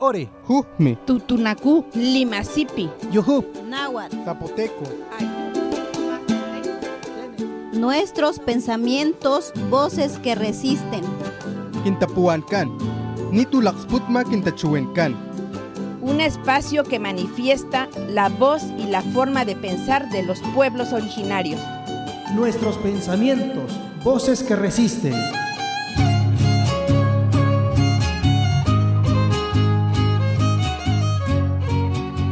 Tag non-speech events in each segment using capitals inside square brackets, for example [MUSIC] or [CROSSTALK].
ore. Jujmi. Tutunacu, Limasipi. Yuhu. Náhuatl. Zapoteco. Nuestros pensamientos, voces que resisten. Quintapuancan. Nitulaxputma quintachuencan. Un espacio que manifiesta la voz y la forma de pensar de los pueblos originarios. Nuestros pensamientos, voces que resisten.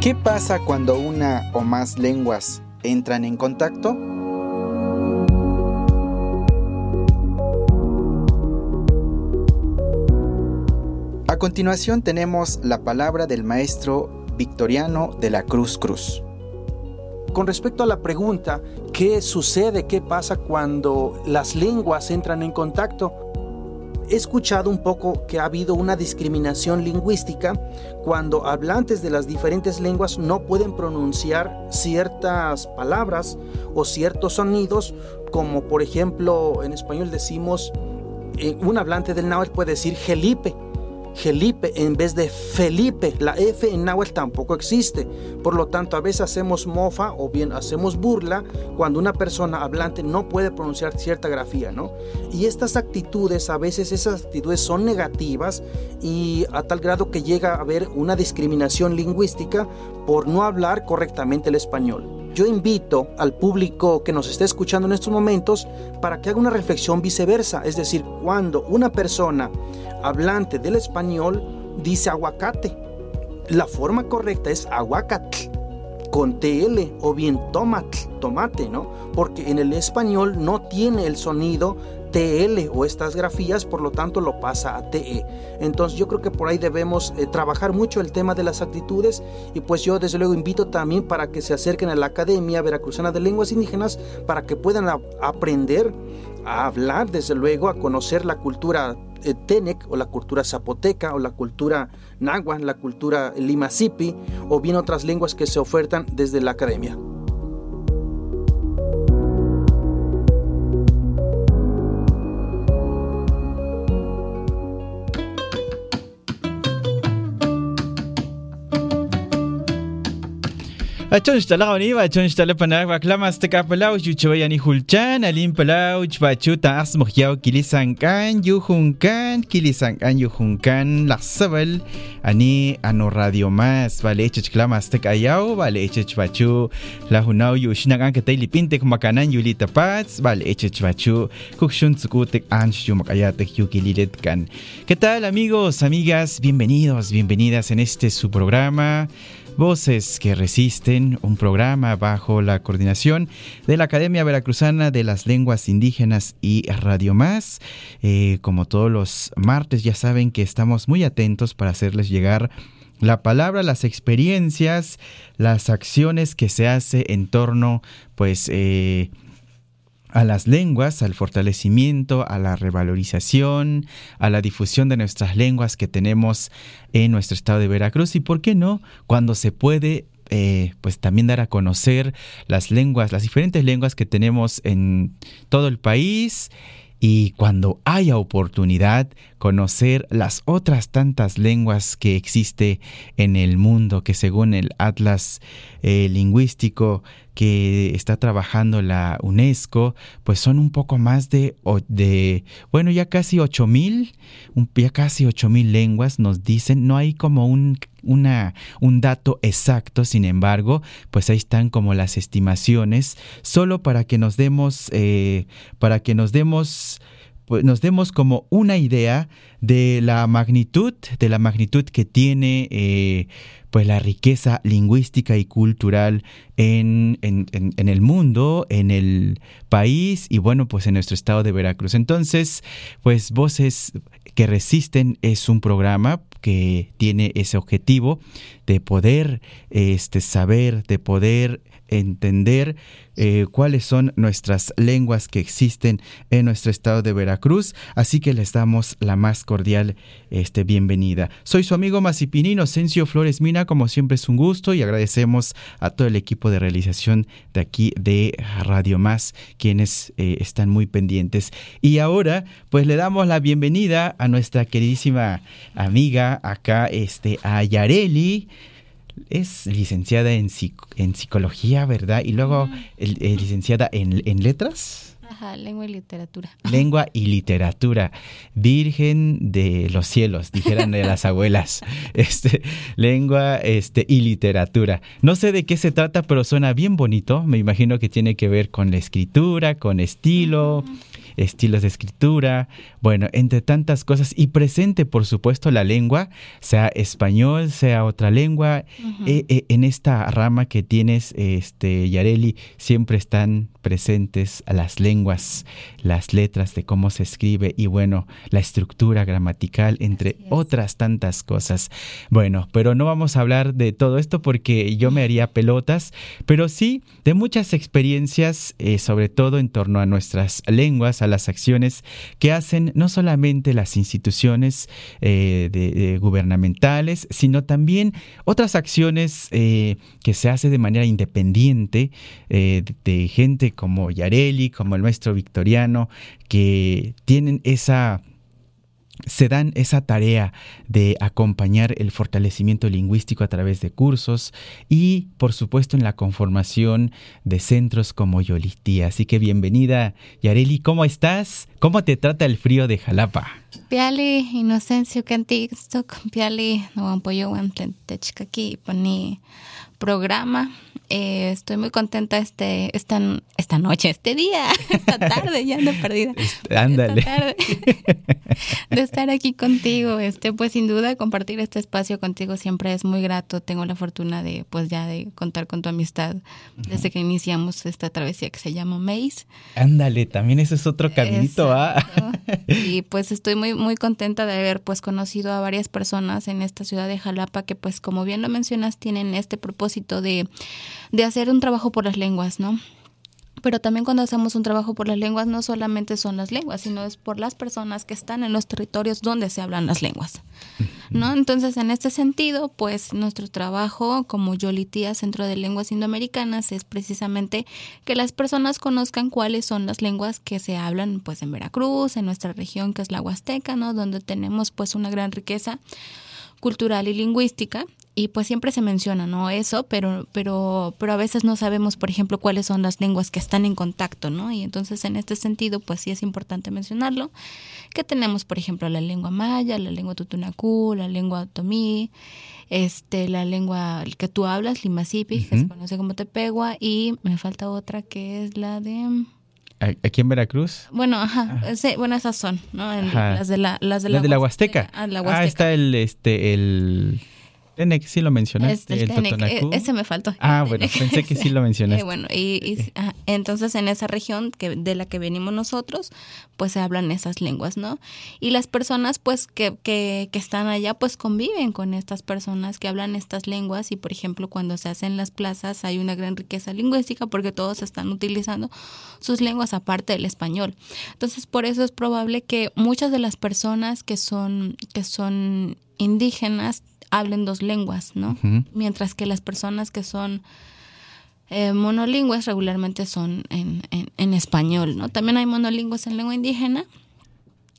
¿Qué pasa cuando una o más lenguas entran en contacto? A continuación tenemos la palabra del maestro Victoriano de la Cruz Cruz. Con respecto a la pregunta, ¿qué sucede, qué pasa cuando las lenguas entran en contacto? He escuchado un poco que ha habido una discriminación lingüística cuando hablantes de las diferentes lenguas no pueden pronunciar ciertas palabras o ciertos sonidos, como por ejemplo en español decimos, eh, un hablante del náhuatl puede decir gelipe, Felipe en vez de Felipe. La F en náhuatl tampoco existe. Por lo tanto, a veces hacemos mofa o bien hacemos burla cuando una persona hablante no puede pronunciar cierta grafía, ¿no? Y estas actitudes, a veces esas actitudes son negativas y a tal grado que llega a haber una discriminación lingüística por no hablar correctamente el español yo invito al público que nos esté escuchando en estos momentos para que haga una reflexión viceversa, es decir, cuando una persona hablante del español dice aguacate, la forma correcta es aguacatl con TL o bien tomate, tomate, ¿no? Porque en el español no tiene el sonido TL o estas grafías, por lo tanto lo pasa a TE. Entonces yo creo que por ahí debemos eh, trabajar mucho el tema de las actitudes y pues yo desde luego invito también para que se acerquen a la Academia Veracruzana de Lenguas Indígenas para que puedan aprender a hablar, desde luego, a conocer la cultura eh, Tenec o la cultura zapoteca o la cultura náhuatl, la cultura limasipi o bien otras lenguas que se ofertan desde la academia. Palau chu chwa ni hulchan alim palau chwa chu ta as mokhyao kilisankan yu hunkan kilisankan yu hunkan laksabal ani ano radio mas vale chich klama stek ayau vale chich chu la hunau yu shinakan ke tayli pintek makanan yu litapats vale chich chu kukshun tsukutek ansh yu makayatek yu kililet kan ¿Qué tal amigos, amigas? Bienvenidos, bienvenidas en este su programa Voces que Resisten, un programa bajo la coordinación de la Academia Veracruzana de las Lenguas Indígenas y Radio Más. Eh, como todos los martes ya saben que estamos muy atentos para hacerles llegar la palabra, las experiencias, las acciones que se hace en torno, pues, eh, a las lenguas, al fortalecimiento, a la revalorización, a la difusión de nuestras lenguas que tenemos en nuestro estado de Veracruz y, ¿por qué no?, cuando se puede eh, pues también dar a conocer las lenguas, las diferentes lenguas que tenemos en todo el país y cuando haya oportunidad conocer las otras tantas lenguas que existe en el mundo que según el Atlas eh, lingüístico que está trabajando la UNESCO, pues son un poco más de, bueno, ya casi ocho mil, ya casi ocho mil lenguas nos dicen, no hay como un dato exacto, sin embargo, pues ahí están como las estimaciones, solo para que nos demos, eh, para que nos demos pues nos demos como una idea de la magnitud, de la magnitud que tiene eh, pues la riqueza lingüística y cultural en, en, el mundo, en el país y bueno, pues en nuestro estado de Veracruz. Entonces, pues Voces que Resisten es un programa que tiene ese objetivo de poder este, saber, de poder entender eh, cuáles son nuestras lenguas que existen en nuestro estado de Veracruz, así que les damos la más cordial este, bienvenida. Soy su amigo Macipini Inocencio Flores Mina, como siempre es un gusto y agradecemos a todo el equipo de realización de aquí de Radio Más, quienes eh, están muy pendientes. Y ahora, pues le damos la bienvenida a nuestra queridísima amiga acá, este, a Yareli es licenciada en, en psicología, ¿verdad? Y luego licenciada en, en letras. Ajá, lengua y literatura. [LAUGHS] Lengua y literatura. Virgen de los cielos, dijeran de las [LAUGHS] abuelas. Este, lengua este, y literatura. No sé de qué se trata, pero suena bien bonito. Me imagino que tiene que ver con la escritura, con estilo estilos de escritura, bueno, entre tantas cosas y presente, por supuesto, la lengua, sea español, sea otra lengua. Eh, eh, en esta rama que tienes, este, Yareli, siempre están presentes las lenguas, las letras de cómo se escribe y bueno, la estructura gramatical, entre otras tantas cosas. Bueno, pero no vamos a hablar de todo esto porque yo me haría pelotas, pero sí de muchas experiencias, eh, sobre todo en torno a nuestras lenguas, a las acciones que hacen no solamente las instituciones eh, gubernamentales, sino también otras acciones eh, que se hace de manera independiente de gente como Yareli, como el maestro victoriano, que tienen esa se dan esa tarea de acompañar el fortalecimiento lingüístico a través de cursos y, por supuesto, en la conformación de centros como Yolitía. Así que bienvenida, Yareli. ¿Cómo estás? ¿Cómo te trata el frío de Jalapa? Piali, inocencio piali, programa eh, estoy muy contenta este, esta, esta noche, este día, [LAUGHS] esta tarde, ya ando perdida. Ándale. [LAUGHS] de estar aquí contigo. Este, pues sin duda compartir este espacio contigo siempre es muy grato. Tengo la fortuna de, pues ya de contar con tu amistad desde que iniciamos esta travesía que se llama Maze. Ándale, también ese es otro caminito, ¿ah? [LAUGHS] Y pues estoy muy, muy contenta de haber pues conocido a varias personas en esta ciudad de Jalapa que pues como bien lo mencionas tienen este propósito de de hacer un trabajo por las lenguas, ¿no? Pero también cuando hacemos un trabajo por las lenguas no solamente son las lenguas, sino es por las personas que están en los territorios donde se hablan las lenguas. ¿No? Entonces, en este sentido, pues nuestro trabajo como Yolitía Centro de Lenguas Indoamericanas es precisamente que las personas conozcan cuáles son las lenguas que se hablan pues en Veracruz, en nuestra región que es la Huasteca, ¿no? Donde tenemos pues una gran riqueza cultural y lingüística y pues siempre se menciona, ¿no? Eso, pero, pero, pero a veces no sabemos, por ejemplo, cuáles son las lenguas que están en contacto, ¿no? Y entonces en este sentido, pues sí es importante mencionarlo, que tenemos, por ejemplo, la lengua maya, la lengua tutunacú, la lengua otomí, este, la lengua que tú hablas, limasipi, que se conoce como tepegua, y me falta otra que es la de... ¿Aquí en Veracruz? Bueno, ajá, ah. bueno, esas son, ¿no? las de la, las de la, de la Huasteca. Ah, la Huasteca. Ah, está el, este, el Tenec, sí lo mencionaste. el, ese me faltó. Ah, bueno, pensé que sí lo [LAUGHS] mencionaste. Eh, bueno, y, entonces en esa región que de la que venimos nosotros, pues se hablan esas lenguas, ¿no? Y las personas, pues, que, que, que están allá, pues conviven con estas personas que hablan estas lenguas y, por ejemplo, cuando se hacen las plazas hay una gran riqueza lingüística porque todos están utilizando sus lenguas aparte del español. Entonces, por eso es probable que muchas de las personas que son, que son indígenas hablen dos lenguas, ¿no? Mientras que las personas que son eh, monolingües regularmente son en, en, español, ¿no? También hay monolingües en lengua indígena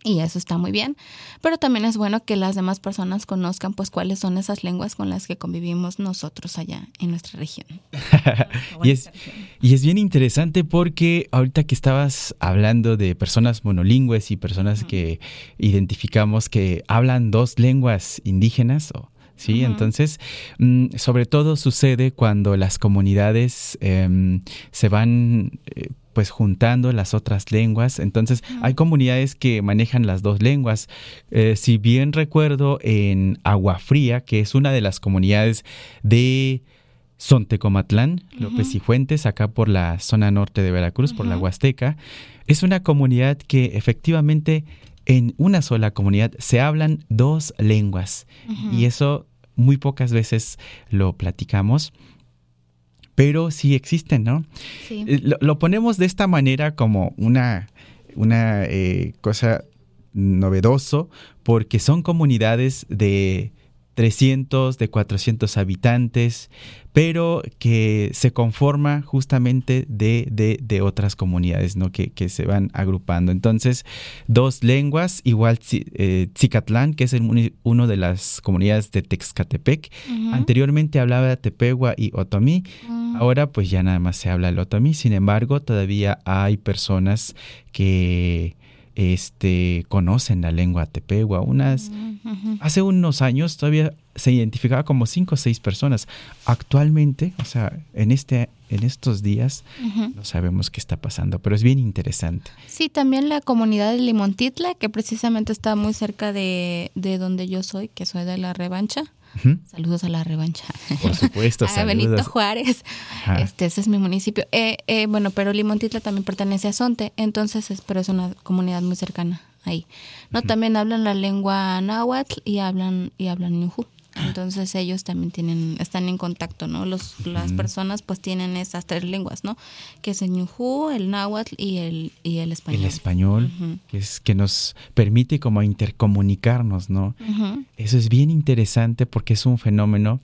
y eso está muy bien, pero también es bueno que las demás personas conozcan pues cuáles son esas lenguas con las que convivimos nosotros allá en nuestra región. [LAUGHS] y, es, y es bien interesante porque ahorita que estabas hablando de personas monolingües y personas que identificamos que hablan dos lenguas indígenas o ¿sí? Entonces, mm, sobre todo sucede cuando las comunidades em, se van... Eh, pues juntando las otras lenguas. Entonces, hay comunidades que manejan las dos lenguas. Eh, si bien recuerdo, en Agua Fría, que es una de las comunidades de Sontecomatlán, López y Fuentes, acá por la zona norte de Veracruz, por la Huasteca, es una comunidad que efectivamente en una sola comunidad se hablan dos lenguas. Y eso muy pocas veces lo platicamos. pero sí existen, ¿no? Sí. Eh, Lo, lo ponemos de esta manera como una, una eh, cosa novedoso porque son comunidades de 300, de 400 habitantes, pero que se conforma justamente de, de, de otras comunidades, ¿no? Que, que, se van agrupando. Entonces, dos lenguas, igual eh, Tzicatlán, que es el, uno de las comunidades de Texcatepec. Uh -huh. Anteriormente hablaba de Tepehua y Otomí, uh -huh. ahora pues ya nada más se habla el Otomí, sin embargo, todavía hay personas que este, conocen la lengua tepehua. Unas, uh -huh. Hace unos años todavía se identificaba como cinco o seis personas. Actualmente, o sea, en, este, en estos días, uh -huh. no sabemos qué está pasando, pero es bien interesante. Sí, también la comunidad de Limontitla, que precisamente está muy cerca de, de donde yo soy, que soy de la revancha. Saludos a la revancha. Por supuesto, [LAUGHS] a. Benito Juárez. Ajá. Este, ese es mi municipio. Eh, eh, bueno, pero Limontitla también pertenece a Sonte, entonces, es, pero es una comunidad muy cercana ahí. No, uh -huh. también hablan la lengua náhuatl y hablan y hablan ñujú. Entonces ellos también tienen, están en contacto, ¿no? Los, las personas pues tienen esas tres lenguas, ¿no? Que es el ñujú, el náhuatl y el, y el español. El español, uh -huh. que es que nos permite como intercomunicarnos, ¿no? Uh -huh. Eso es bien interesante porque es un fenómeno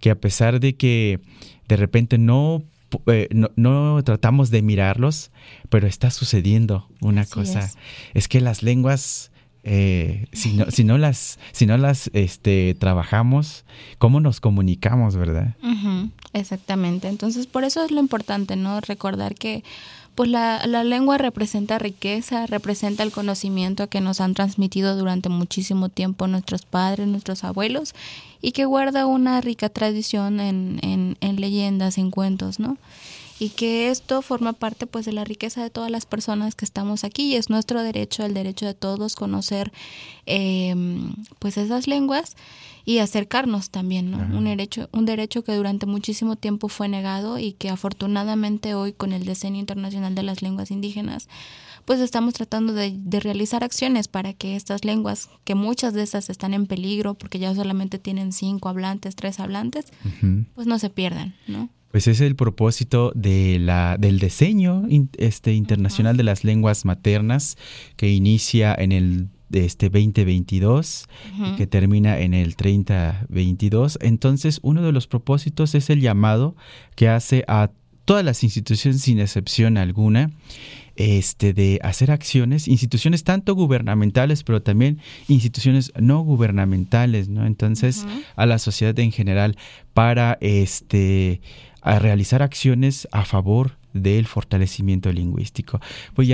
que a pesar de que de repente no eh, no, no, tratamos de mirarlos, pero está sucediendo una Así cosa. Es. es. que las lenguas, eh, si, no, si no las, si no las este, trabajamos, ¿cómo nos comunicamos, verdad? Exactamente. Entonces, por eso es lo importante, ¿no? Recordar que pues la, la, lengua representa riqueza, representa el conocimiento que nos han transmitido durante muchísimo tiempo nuestros padres, nuestros abuelos, y que guarda una rica tradición en, en, en leyendas, en cuentos, ¿no? Y que esto forma parte pues de la riqueza de todas las personas que estamos aquí y es nuestro derecho, el derecho de todos conocer eh, pues esas lenguas y acercarnos también, ¿no? Un derecho, un derecho que durante muchísimo tiempo fue negado y que afortunadamente hoy con el Decenio Internacional de las Lenguas Indígenas pues estamos tratando de, de, realizar acciones para que estas lenguas, que muchas de estas están en peligro porque ya solamente tienen cinco hablantes, tres hablantes, uh -huh. pues no se pierdan, ¿no? Pues es el propósito de la, del diseño este, internacional uh -huh. de las lenguas maternas que inicia en el este 2022 uh -huh. y que termina en el 3022. Entonces, uno de los propósitos es el llamado que hace a todas las instituciones sin excepción alguna este, de hacer acciones, instituciones tanto gubernamentales, pero también instituciones no gubernamentales, ¿no? Entonces, uh -huh. a la sociedad en general, para este, a realizar acciones a favor del fortalecimiento lingüístico. Pues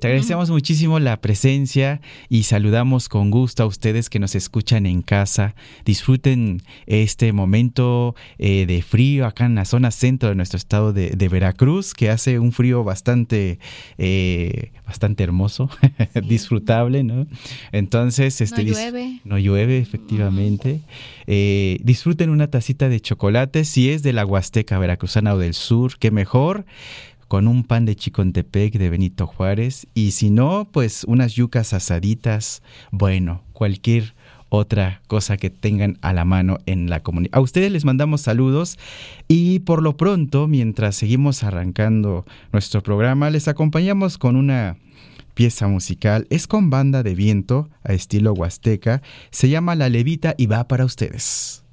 te agradecemos muchísimo la presencia y saludamos con gusto a ustedes que nos escuchan en casa. Disfruten este momento eh, de frío acá en la zona centro de nuestro estado de, de Veracruz, que hace un frío bastante, eh, bastante hermoso, [LAUGHS] sí. disfrutable, ¿no? Entonces, este, no llueve. No llueve, efectivamente. Eh, disfruten una tacita de chocolate, si es de la Huasteca Veracruzana o del sur, qué mejor con un pan de chicontepec de Benito Juárez y si no, pues unas yucas asaditas, bueno, cualquier otra cosa que tengan a la mano en la comunidad. A ustedes les mandamos saludos y por lo pronto, mientras seguimos arrancando nuestro programa, les acompañamos con una pieza musical. Es con banda de viento a estilo huasteca. Se llama La Levita y va para ustedes.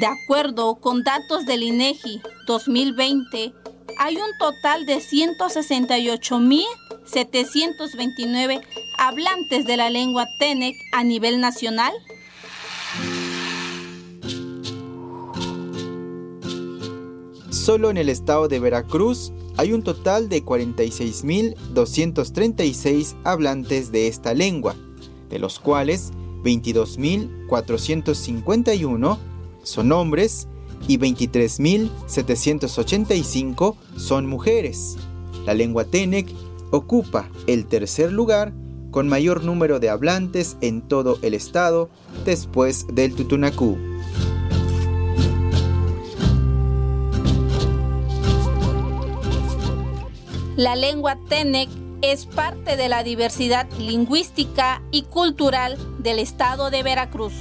De acuerdo con datos del INEGI 2020, hay un total de 168.729 hablantes de la lengua Tenec a nivel nacional? Solo en el estado de Veracruz hay un total de 46.236 hablantes de esta lengua, de los cuales 22.451 son hombres y 23.785 son mujeres. La lengua Tenec ocupa el tercer lugar con mayor número de hablantes en todo el estado después del Tutunacú. La lengua Tenec es parte de la diversidad lingüística y cultural del estado de Veracruz.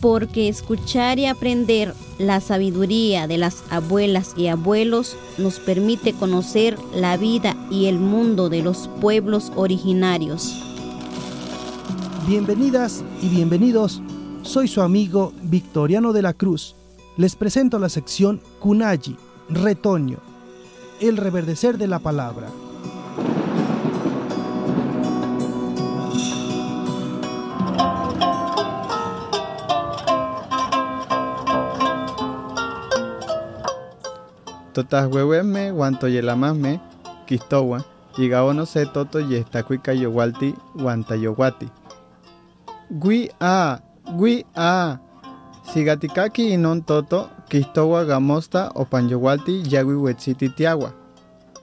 Porque escuchar y aprender la sabiduría de las abuelas y abuelos nos permite conocer la vida y el mundo de los pueblos originarios. Bienvenidas y bienvenidos. Soy su amigo Victoriano de la Cruz. Les presento la sección Kunayi, retoño, el reverdecer de la palabra. Totas huehueme, guanto yelamame, quistowa, llegao no sé toto y estacuica yowalti, guantayowati. Gui a, gui a. Sigatikaki inon toto, kistowa gamosta o panyowalti yagui wetziti tiagua.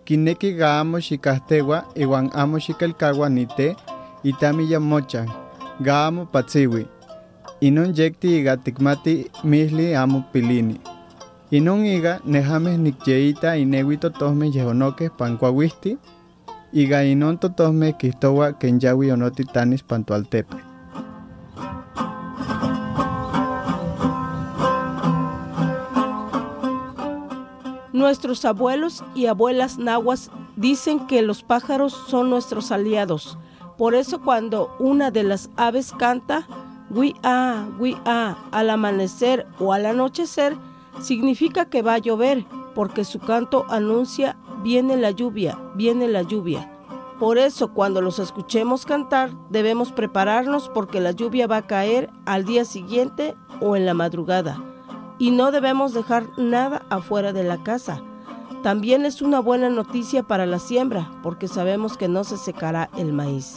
Kineki gaamo xikastewa iwan amo xikelkawa nite itami yamochan, gaamo patsiwi. Inon yekti iga tikmati misli amo pilini. Inon iga nejames nikyeita inewi totosme yehonoke pankuawisti, iga inon totosme kistowa kenyawi onoti tanis pantualtepe. Nuestros abuelos y abuelas nahuas dicen que los pájaros son nuestros aliados. Por eso cuando una de las aves canta, gui-a, gui-a, al amanecer o al anochecer, significa que va a llover, porque su canto anuncia, viene la lluvia, viene la lluvia. Por eso cuando los escuchemos cantar, debemos prepararnos porque la lluvia va a caer al día siguiente o en la madrugada y no debemos dejar nada afuera de la casa. También es una buena noticia para la siembra, porque sabemos que no se secará el maíz.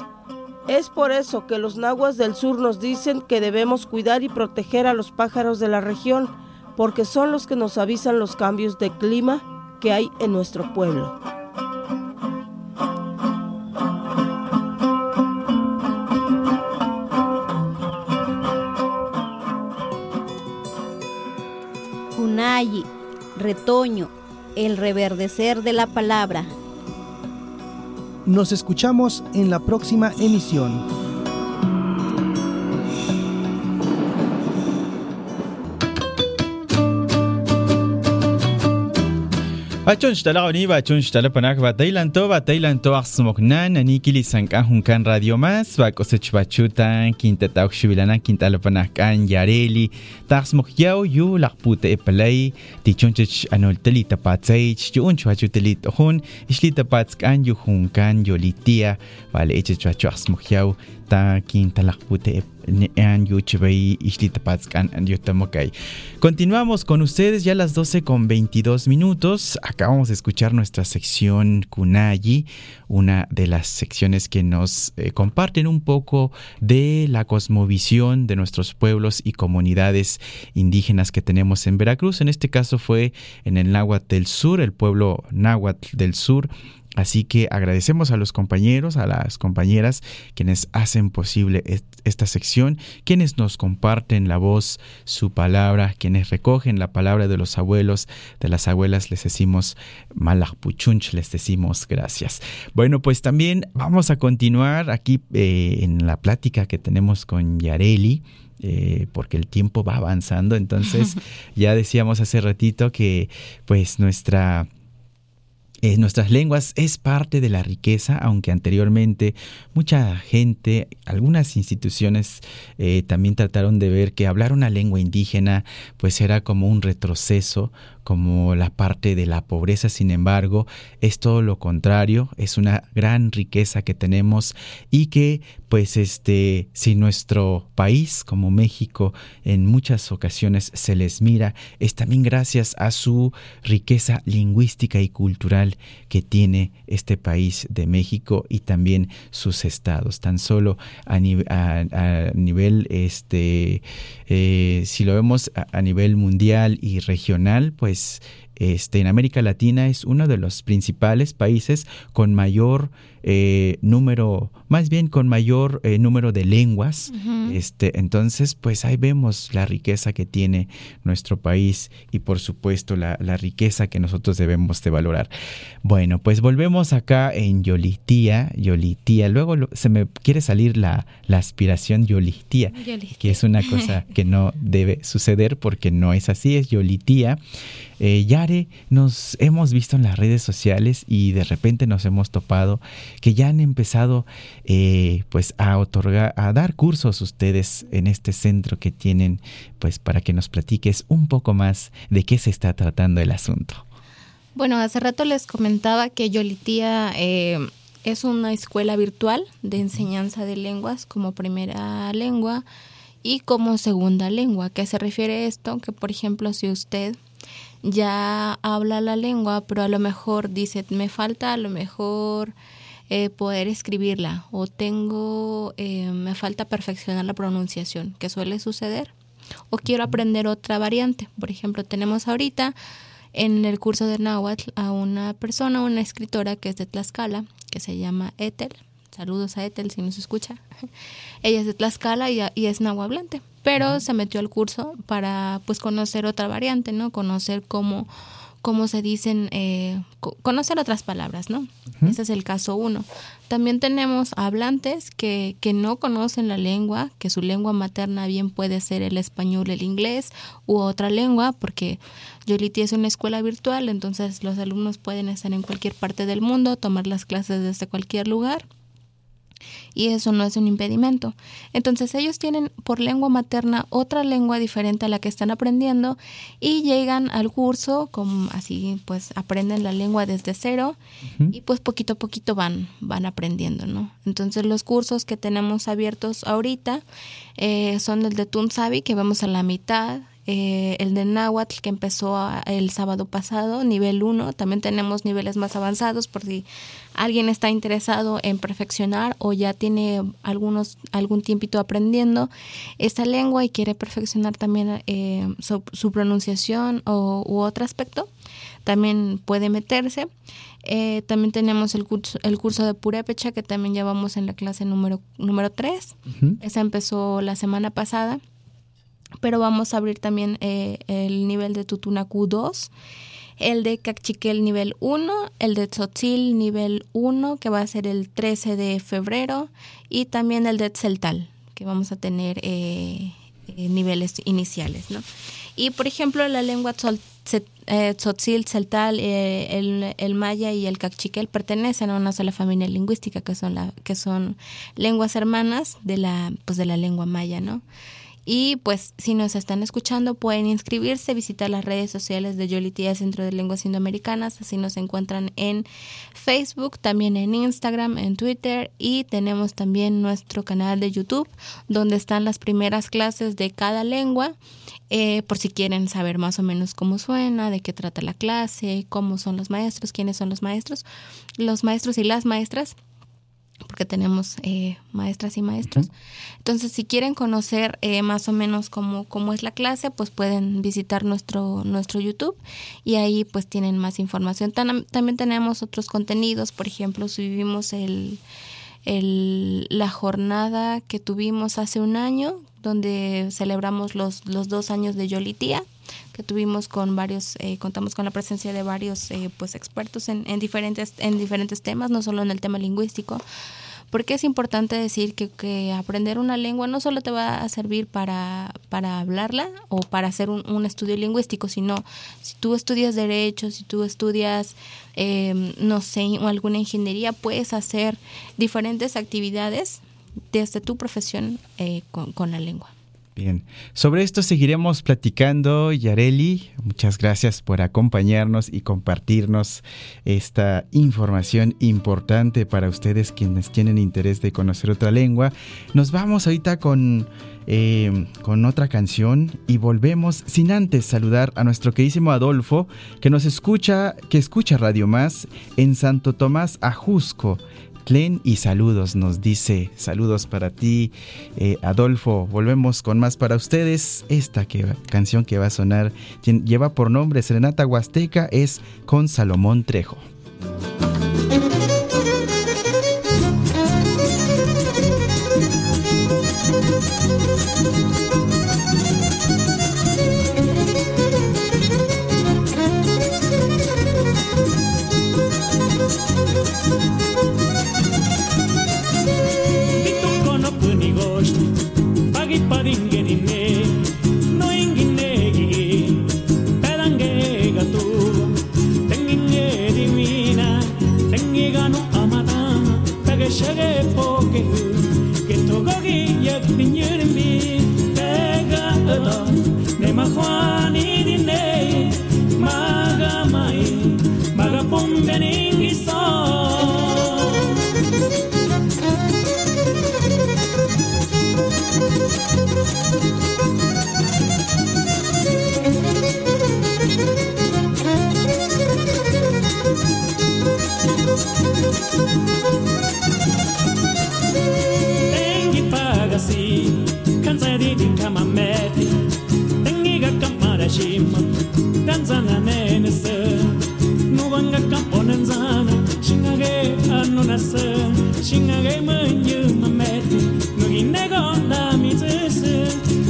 Es por eso que los nahuas del sur nos dicen que debemos cuidar y proteger a los pájaros de la región, porque son los que nos avisan los cambios de clima que hay en nuestro pueblo. Kunayi, retoño, el reverdecer de la palabra. Nos escuchamos en la próxima emisión. بچون شتلا غونی و چون شتلا پنک و دیلن و دیلن تو اخ سموک نن نی کلی سنگ اهون کن رادیو ماس و کسی چو بچو تن کین تا تاک شو بیلن کین تا لپنک کن یاریلی تا سموک یو یو لقبوت اپلی تی چون چچ انول تلی تا پاتسیچ چو اون چو تلی تخون اشلی تا پاتس کن یو خون کن یو لی تیا ولی ایچ چو بچو اخ سموک یو Continuamos con ustedes ya a las 12 con 22 minutos. Acabamos de escuchar nuestra sección Kunayi, una de las secciones que nos eh, comparten un poco de la cosmovisión de nuestros pueblos y comunidades indígenas que tenemos en Veracruz. En este caso fue en el Náhuatl del Sur, el pueblo Náhuatl del Sur. Así que agradecemos a los compañeros, a las compañeras quienes hacen posible esta sección, quienes nos comparten la voz, su palabra, quienes recogen la palabra de los abuelos, de las abuelas, les decimos malachpuchunch, les decimos gracias. Bueno, pues también vamos a continuar aquí eh, en la plática que tenemos con Yareli. Eh, porque el tiempo va avanzando, entonces [LAUGHS] ya decíamos hace ratito que pues nuestra eh, nuestras lenguas es parte de la riqueza, aunque anteriormente mucha gente, algunas instituciones eh, también trataron de ver que hablar una lengua indígena pues era como un retroceso como la parte de la pobreza, sin embargo, es todo lo contrario, es una gran riqueza que tenemos y que pues este si nuestro país como México en muchas ocasiones se les mira, es también gracias a su riqueza lingüística y cultural que tiene este país de México y también sus estados, tan solo a, nivel este eh, si lo vemos a nivel mundial y regional, pues pues este, en América Latina es uno de los principales países con mayor eh, número, más bien con mayor eh, número de lenguas. este, entonces, pues ahí vemos la riqueza que tiene nuestro país y por supuesto la, riqueza que nosotros debemos de valorar. Bueno, pues volvemos acá en Yolitía, Yolitía. Luego se me quiere salir la, la aspiración Yolitía, que es una cosa que no [LAUGHS] debe suceder porque no es así, es Yolitía. Eh, Yare, nos hemos visto en las redes sociales y de repente nos hemos topado que ya han empezado eh, pues a otorgar, a dar cursos ustedes en este centro que tienen, pues para que nos platiques un poco más de qué se está tratando el asunto. Bueno, hace rato les comentaba que Yolitía eh, es una escuela virtual de enseñanza de lenguas como primera lengua y como segunda lengua. ¿Qué se refiere a esto? Que por ejemplo, si usted ya habla la lengua, pero a lo mejor dice, me falta a lo mejor eh, poder escribirla o tengo, eh, me falta perfeccionar la pronunciación, que suele suceder, o quiero aprender otra variante. Por ejemplo, tenemos ahorita en el curso de Nahuatl a una persona, una escritora que es de Tlaxcala, que se llama Ethel. Saludos a Ethel si nos escucha. [LAUGHS] Ella es de Tlaxcala y, y es nahuablante, pero se metió al curso para pues conocer otra variante, ¿no? Conocer cómo cómo se dicen, eh, conocer otras palabras, ¿no? Ese es el caso uno. También tenemos hablantes que, que no conocen la lengua, que su lengua materna bien puede ser el español, el inglés u otra lengua, porque Yoliti es una escuela virtual, entonces los alumnos pueden estar en cualquier parte del mundo, tomar las clases desde cualquier lugar y eso no es un impedimento. Entonces ellos tienen por lengua materna otra lengua diferente a la que están aprendiendo y llegan al curso como así pues aprenden la lengua desde cero y pues poquito a poquito van van aprendiendo, ¿no? Entonces los cursos que tenemos abiertos ahorita eh, son el de Tunsabi que vamos a la mitad eh, el de Nahuatl que empezó el sábado pasado, nivel 1. También tenemos niveles más avanzados por si alguien está interesado en perfeccionar o ya tiene algunos algún tiempito aprendiendo esta lengua y quiere perfeccionar también eh, su, pronunciación o, u otro aspecto. También puede meterse. Eh, también tenemos el curso, el curso de Purépecha que también llevamos en la clase número, número 3. Esa empezó la semana pasada pero vamos a abrir también eh, el nivel de Tutunacu 2, el de Cachiquel nivel 1, el de Tzotzil nivel 1, que va a ser el 13 de febrero, y también el de Tzeltal, que vamos a tener eh, eh, niveles iniciales. ¿no? Y por ejemplo, la lengua Tzotzil, Tzeltal, el, el, maya y el cachiquel pertenecen a una sola familia lingüística, que son, la, que son lenguas hermanas de la, pues de la lengua maya, ¿no? Y pues si nos están escuchando pueden inscribirse, visitar las redes sociales de Yolitía Centro de Lenguas Indoamericanas, así nos encuentran en Facebook, también en Instagram, en Twitter. Y tenemos también nuestro canal de YouTube donde están las primeras clases de cada lengua, eh, por si quieren saber más o menos cómo suena, de qué trata la clase, cómo son los maestros, quiénes son los maestros, los maestros y las maestras porque tenemos eh, maestras y maestros. Entonces, si quieren conocer eh, más o menos cómo, cómo es la clase, pues pueden visitar nuestro, nuestro YouTube y ahí pues tienen más información. también tenemos otros contenidos, por ejemplo, subimos el, el, la jornada que tuvimos hace un año, donde celebramos los, los dos años de Yolitía que tuvimos con varios, eh, contamos con la presencia de varios eh, pues expertos en, en, diferentes, en diferentes temas, no solo en el tema lingüístico, Porque es importante decir que, que, aprender una lengua no solo te va a servir para, para hablarla o para hacer un, un estudio lingüístico, sino si tú estudias derecho, si tú estudias, eh, no sé, alguna ingeniería, puedes hacer diferentes actividades desde tu profesión eh, con, con la lengua. Sobre esto seguiremos platicando, Yareli. Muchas gracias por acompañarnos y compartirnos esta información importante para ustedes quienes tienen interés de conocer otra lengua. Nos vamos ahorita con, eh, con otra canción y volvemos sin antes saludar a nuestro queridísimo Adolfo que nos escucha, que escucha Radio Más en Santo Tomás Ajusco y saludos, nos dice. Saludos para ti, eh, Adolfo. Volvemos con más para ustedes. Esta que, canción que va a sonar lleva por nombre Serenata Huasteca, es con Salomón Trejo. seconda mi zese,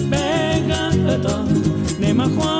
bega eto, nema juan.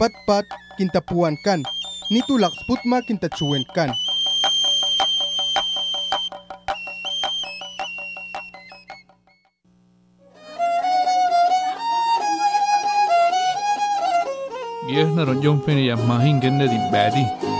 patpat kinta puankan, nitulak sputma kinta cuenkan. Gies na ronjong fene ya mahin gende di badi.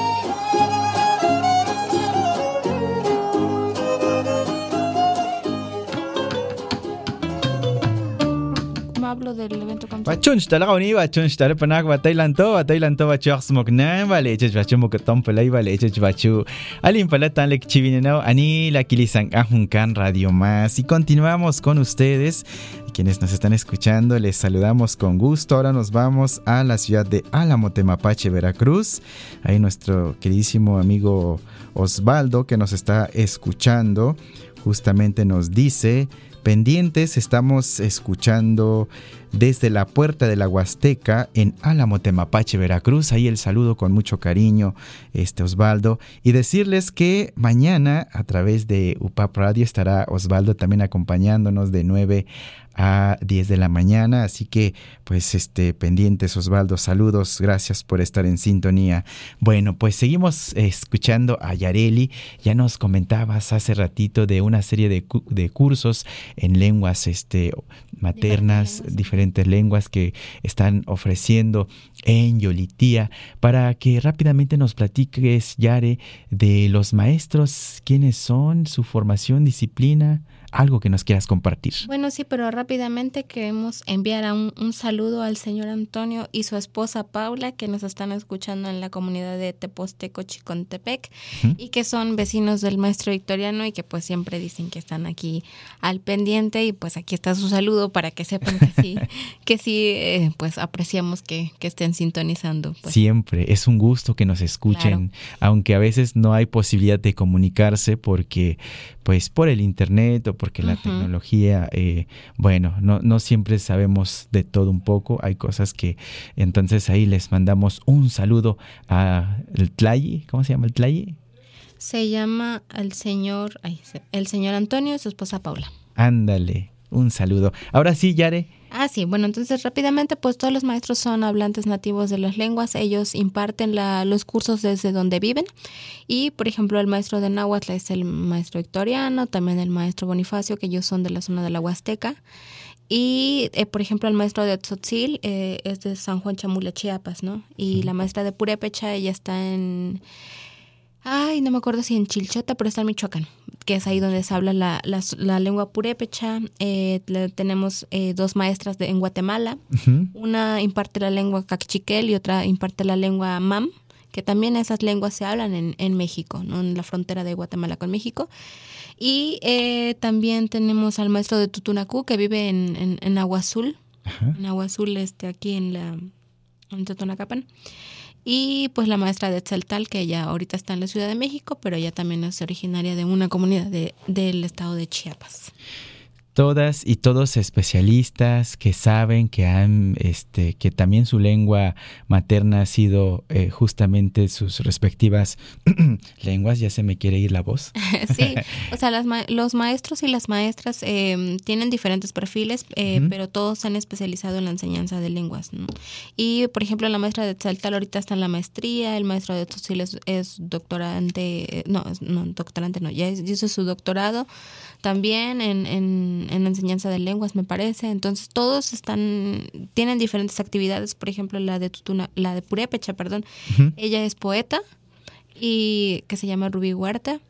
Vale chech bachu mukatom pelai vale chech bachu alin palatan lek chivineno ani la kilisan kan radio más. Y continuamos con ustedes quienes nos están escuchando les saludamos con gusto. Ahora nos vamos a la ciudad de Álamo Temapache Veracruz. Ahí nuestro queridísimo amigo Osvaldo que nos está escuchando justamente nos dice pendientes. Estamos escuchando desde la puerta de la Huasteca en Álamo, Temapache, Veracruz. Ahí el saludo con mucho cariño, este Osvaldo. Y decirles que mañana a través de UPAP Radio estará Osvaldo también acompañándonos de 9 a 10 de la mañana. Así que, pues, este, pendientes, Osvaldo, saludos, gracias por estar en sintonía. Bueno, pues seguimos escuchando a Yareli. Ya nos comentabas hace ratito de una serie de, de cursos en lenguas este, maternas, diferentes diferentes lenguas que están ofreciendo en Yolitía, para que rápidamente nos platiques, Yare, de los maestros, quiénes son, su formación, disciplina, algo que nos quieras compartir. Bueno, sí, pero rápidamente queremos enviar un, un, saludo al señor Antonio y su esposa Paula, que nos están escuchando en la comunidad de Teposteco, Chicontepec, y que son vecinos del maestro Victoriano y que pues siempre dicen que están aquí al pendiente y pues aquí está su saludo para que sepan que sí, [LAUGHS] que sí, eh, pues apreciamos que, que, estén sintonizando. Pues. Siempre, es un gusto que nos escuchen, claro. aunque a veces no hay posibilidad de comunicarse porque pues por el internet o porque la uh -huh. tecnología, eh, bueno, no, no siempre sabemos de todo un poco, hay cosas que entonces ahí les mandamos un saludo a el Tlayi, ¿cómo se llama el Tlayi? Se llama el señor, ay, el señor Antonio y su esposa Paula. Ándale, un saludo. Ahora sí, Yare. Ah, sí, bueno, entonces rápidamente, pues todos los maestros son hablantes nativos de las lenguas, ellos imparten la, los cursos desde donde viven y, por ejemplo, el maestro de Náhuatl es el maestro victoriano, también el maestro Bonifacio, que ellos son de la zona de la Huasteca. Y, eh, por ejemplo, el maestro de Tzotzil eh, es de San Juan Chamula, Chiapas, ¿no? Y la maestra de Purépecha, ella está en... Ay, no me acuerdo si en Chilchota, pero está en Michoacán, que es ahí donde se habla la, la, la lengua purépecha. Eh, tenemos eh, dos maestras de, en Guatemala. Uh -huh. Una imparte la lengua cachiquel y otra imparte la lengua mam, que también esas lenguas se hablan en, en México, ¿no? en la frontera de Guatemala con México. Y eh, también tenemos al maestro de Tutunacú, que vive en, en, en Agua Azul, uh -huh. en Agua Azul, este, aquí en, la, en Totonacapan. Y pues la maestra de Tzeltal, que ella ahorita está en la Ciudad de México, pero ella también es originaria de una comunidad de, del estado de Chiapas todas y todos especialistas que saben que han este que también su lengua materna ha sido eh, justamente sus respectivas [CLEARS THROAT] lenguas ya se me quiere ir la voz [LAUGHS] sí [LAUGHS] o sea las ma los maestros y las maestras eh, tienen diferentes perfiles eh, uh -huh. pero todos se han especializado en la enseñanza de lenguas ¿no? y por ejemplo la maestra de Tzaltal ahorita está en la maestría el maestro de Tzotzil es, es doctorante no no doctorante no ya hizo su doctorado también en, en, en, enseñanza de lenguas, me parece. Entonces, todos están, tienen diferentes actividades. Por ejemplo, la de Tutuna, la de Purépecha, perdón. Uh -huh. Ella es poeta y que se llama Rubí Huerta.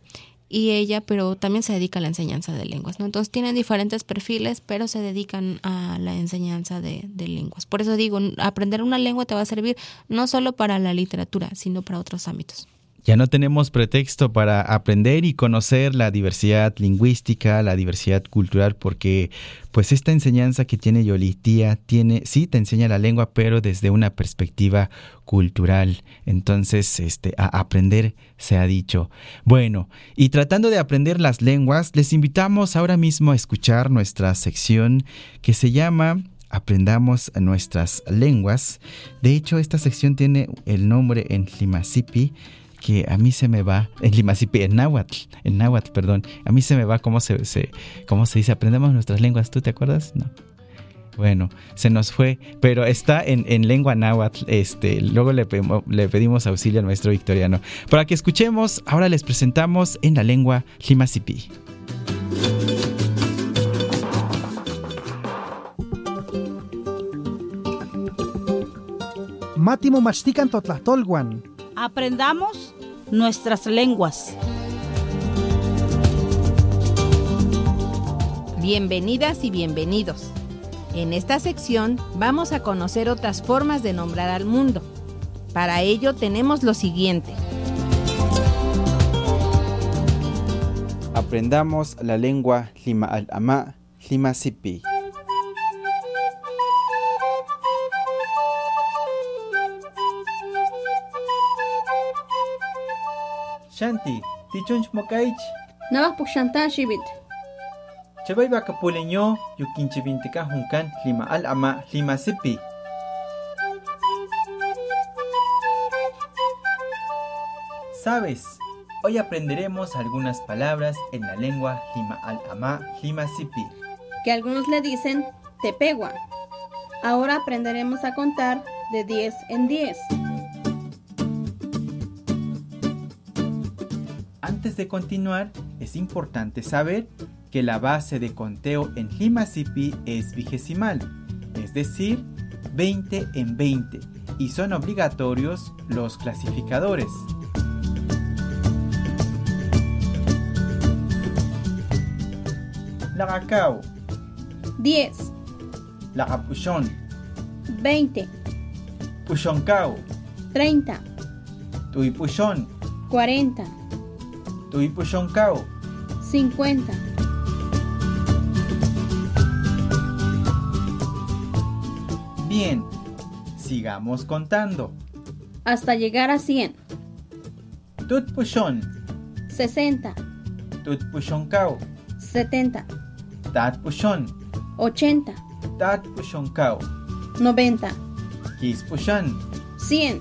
Y ella, pero también se dedica a la enseñanza de lenguas, ¿no? Entonces tienen diferentes perfiles, pero se dedican a la enseñanza de, de lenguas. Por eso digo, aprender una lengua te va a servir no solo para la literatura, sino para otros ámbitos. Ya no tenemos pretexto para aprender y conocer la diversidad lingüística, la diversidad cultural, porque pues esta enseñanza que tiene Yolitía tiene, sí te enseña la lengua, pero desde una perspectiva cultural. Entonces, este, a aprender se ha dicho. Bueno, y tratando de aprender las lenguas, les invitamos ahora mismo a escuchar nuestra sección que se llama aprendamos nuestras lenguas. De hecho, esta sección tiene el nombre en Limasipi que a mí se me va, en Limasipi, en Náhuatl, en Náhuatl, perdón, a mí se me va cómo se, cómo se dice, aprendemos nuestras lenguas, ¿tú te acuerdas? No. Bueno, se nos fue, pero está en, en lengua náhuatl. Este, luego le, le, pedimos auxilio al maestro victoriano. Para que escuchemos, ahora les presentamos en la lengua Limasipi. Mátimo mastican totlatolguan aprendamos nuestras lenguas. Bienvenidas y bienvenidos. En esta sección vamos a conocer otras formas de nombrar al mundo. Para ello tenemos lo siguiente. Aprendamos la lengua Lima al-Ama, Lima Sipi. Shanti, tichunch mokaich. Navas puxantan shibit. Chabay baka puleño, yukinche vintica juncan, lima al ama, lima sipi. ¿Sabes? Hoy aprenderemos algunas palabras en la lengua lima al ama, lima sipi. Que algunos le dicen tepegua. Ahora aprenderemos a contar de 10 en 10. Antes de continuar, es importante saber que la base de conteo en Limasipi es vigesimal. es decir, 20 en 20, y son obligatorios los clasificadores. Lagacao, 10, Lagapuchón, 20, Puchoncao, 30, Tuipuchón, 40, Tuipuchoncao, 50, Bien, sigamos contando. hasta llegar a 100, Tutpuchón, 60, Tutpuchoncao, 70, Tatpuchón, 80, Tatpuchoncao, 90, Quispuchán, 100,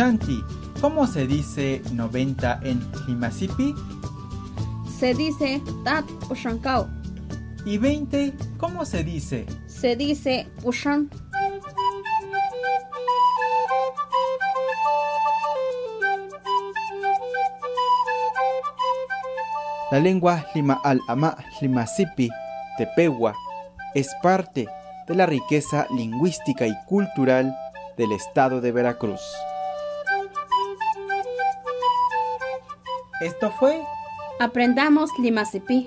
Shanti, ¿cómo se dice 90 en Himasipi? se dice Tat Ushankao, ¿Y 20 cómo se dice? se dice Ushan. La lengua Lima al Ama Limasipi Tepewa es parte de la riqueza lingüística y cultural del estado de Veracruz. Esto fue Aprendamos Limasipi.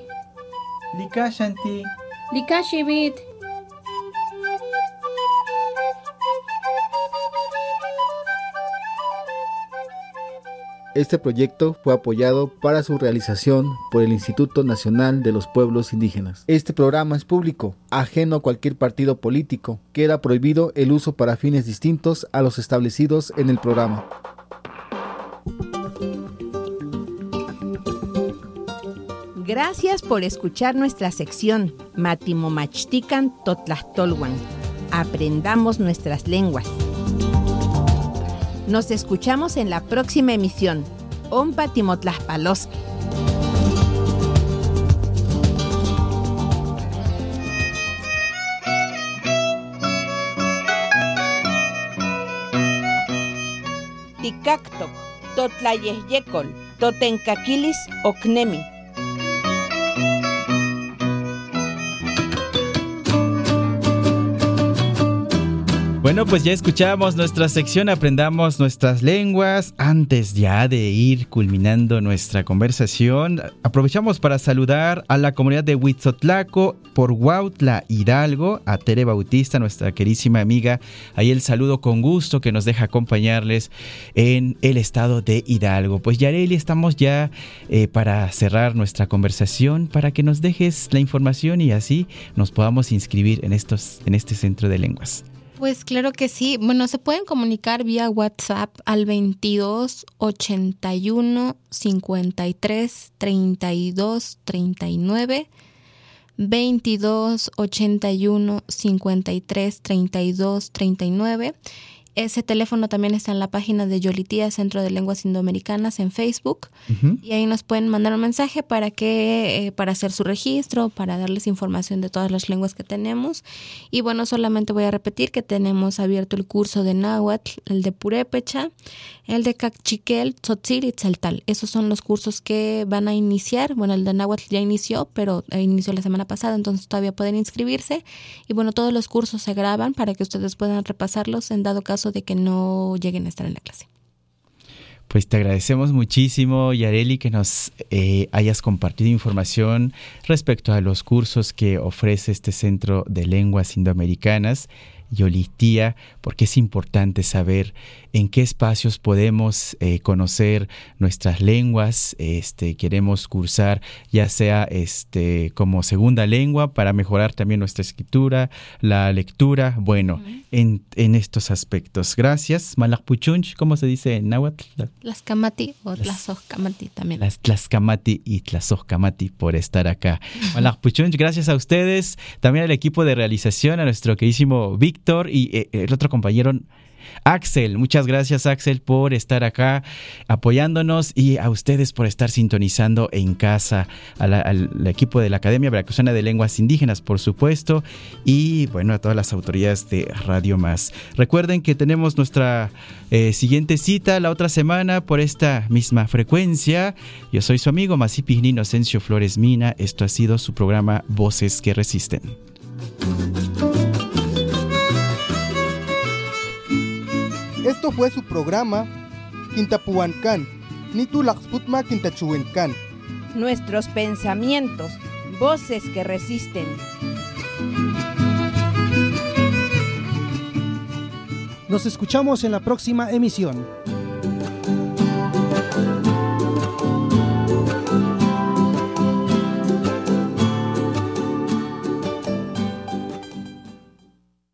Lika Shanti. Likashibit. Este proyecto fue apoyado para su realización por el Instituto Nacional de los Pueblos Indígenas. Este programa es público, ajeno a cualquier partido político. Queda prohibido el uso para fines distintos a los establecidos en el programa. Gracias por escuchar nuestra sección Matimomachtican Totlastolwan. Aprendamos nuestras lenguas. Nos escuchamos en la próxima emisión. Ompa Timotlaspaloski. Ticactoc, Totlayehyecol, Totencaquilis Ocnemi. Bueno, pues ya escuchamos nuestra sección Aprendamos nuestras lenguas. Antes ya de ir culminando nuestra conversación, aprovechamos para saludar a la comunidad de Huitzotlaco por Huautla Hidalgo, a Tere Bautista, nuestra querísima amiga. Ahí el saludo con gusto que nos deja acompañarles en el estado de Hidalgo. Pues Yareli, estamos ya eh, para cerrar nuestra conversación, para que nos dejes la información y así nos podamos inscribir en, estos, en este centro de lenguas. Pues claro que sí. Bueno, se pueden comunicar vía WhatsApp al 22 81 53 32 39. 22 81 53 32 39. Ese teléfono también está en la página de Yolitía, Centro de Lenguas Indoamericanas, en Facebook. Y ahí nos pueden mandar un mensaje para que, eh, para hacer su registro, para darles información de todas las lenguas que tenemos. Y bueno, solamente voy a repetir que tenemos abierto el curso de Náhuatl, el de Purépecha, el de Cachiquel, Tzotzil y Tzeltal. Esos son los cursos que van a iniciar. Bueno, el de Náhuatl ya inició, pero eh, inició la semana pasada, entonces todavía pueden inscribirse. Y bueno, todos los cursos se graban para que ustedes puedan repasarlos en dado caso de que no lleguen a estar en la clase. Pues te agradecemos muchísimo, Yareli, que nos eh, hayas compartido información respecto a los cursos que ofrece este Centro de Lenguas Indoamericanas, Yolistía, porque es importante saber en qué espacios podemos eh, conocer nuestras lenguas, este, queremos cursar ya sea este, como segunda lengua para mejorar también nuestra escritura, la lectura, bueno, en, en, estos aspectos. Gracias, Malakpuchunch, ¿cómo se dice en náhuatl? Las Kamati o Tlazojkamati también. Las Tlazkamati y Tlazojkamati por estar acá. Malakpuchunch, gracias a ustedes, también al equipo de realización, a nuestro queridísimo Víctor y eh, el otro compañero Axel. Muchas gracias Axel por estar acá apoyándonos y a ustedes por estar sintonizando en casa, al equipo de la Academia Veracruzana de Lenguas Indígenas, por supuesto, y bueno, a todas las autoridades de Radio Más. Recuerden que tenemos nuestra eh, siguiente cita la otra semana por esta misma frecuencia. Yo soy su amigo Masipi Inocencio Flores Mina. Esto ha sido su programa Voces que Resisten. Esto fue su programa Quintapuancán, Nitulaxputma Quintachuencan. Nuestros pensamientos, voces que resisten. Nos escuchamos en la próxima emisión.